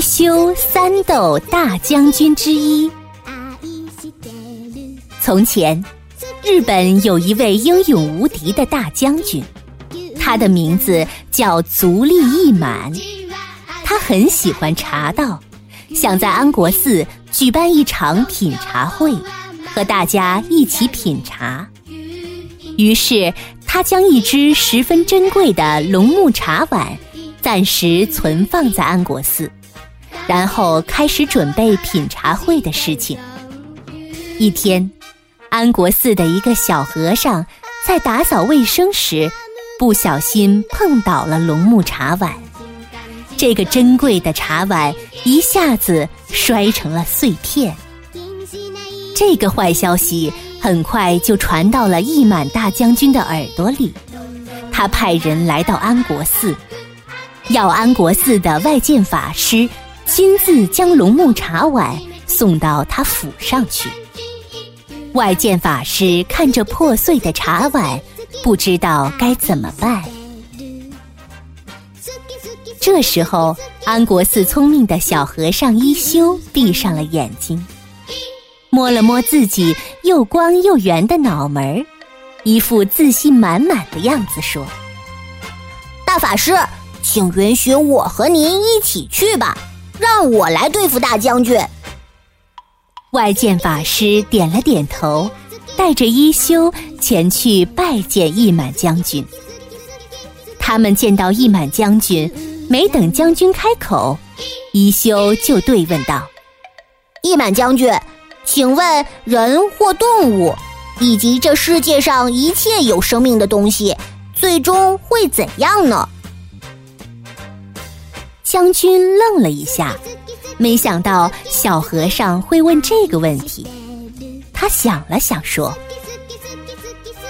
修三斗大将军之一。从前，日本有一位英勇无敌的大将军，他的名字叫足利义满。他很喜欢茶道，想在安国寺举办一场品茶会，和大家一起品茶。于是，他将一只十分珍贵的龙木茶碗暂时存放在安国寺，然后开始准备品茶会的事情。一天，安国寺的一个小和尚在打扫卫生时，不小心碰倒了龙木茶碗，这个珍贵的茶碗一下子摔成了碎片。这个坏消息。很快就传到了义满大将军的耳朵里，他派人来到安国寺，要安国寺的外见法师亲自将龙木茶碗送到他府上去。外见法师看着破碎的茶碗，不知道该怎么办。这时候，安国寺聪明的小和尚一休闭上了眼睛。摸了摸自己又光又圆的脑门，一副自信满满的样子，说：“大法师，请允许我和您一起去吧，让我来对付大将军。”外见法师点了点头，带着一休前去拜见义满将军。他们见到义满将军，没等将军开口，一休就对问道：“义满将军。”请问，人或动物，以及这世界上一切有生命的东西，最终会怎样呢？将军愣了一下，没想到小和尚会问这个问题。他想了想，说：“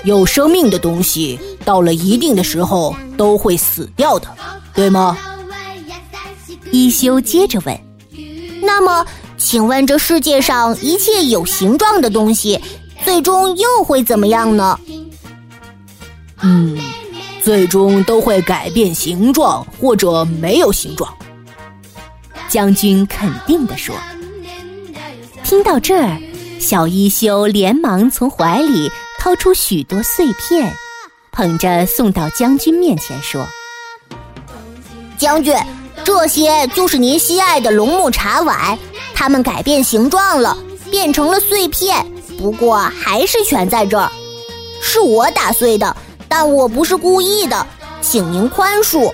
有生命的东西，到了一定的时候都会死掉的，对吗？”一休接着问：“那么？”请问这世界上一切有形状的东西，最终又会怎么样呢？嗯，最终都会改变形状，或者没有形状。将军肯定地说。听到这儿，小一休连忙从怀里掏出许多碎片，捧着送到将军面前说：“将军，这些就是您心爱的龙木茶碗。”它们改变形状了，变成了碎片，不过还是全在这儿。是我打碎的，但我不是故意的，请您宽恕。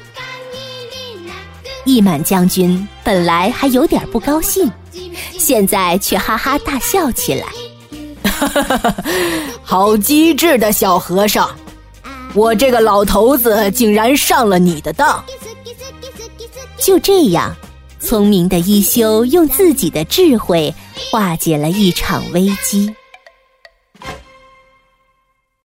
易满将军本来还有点不高兴，现在却哈哈大笑起来。哈哈哈！好机智的小和尚，我这个老头子竟然上了你的当。就这样。聪明的一休用自己的智慧化解了一场危机。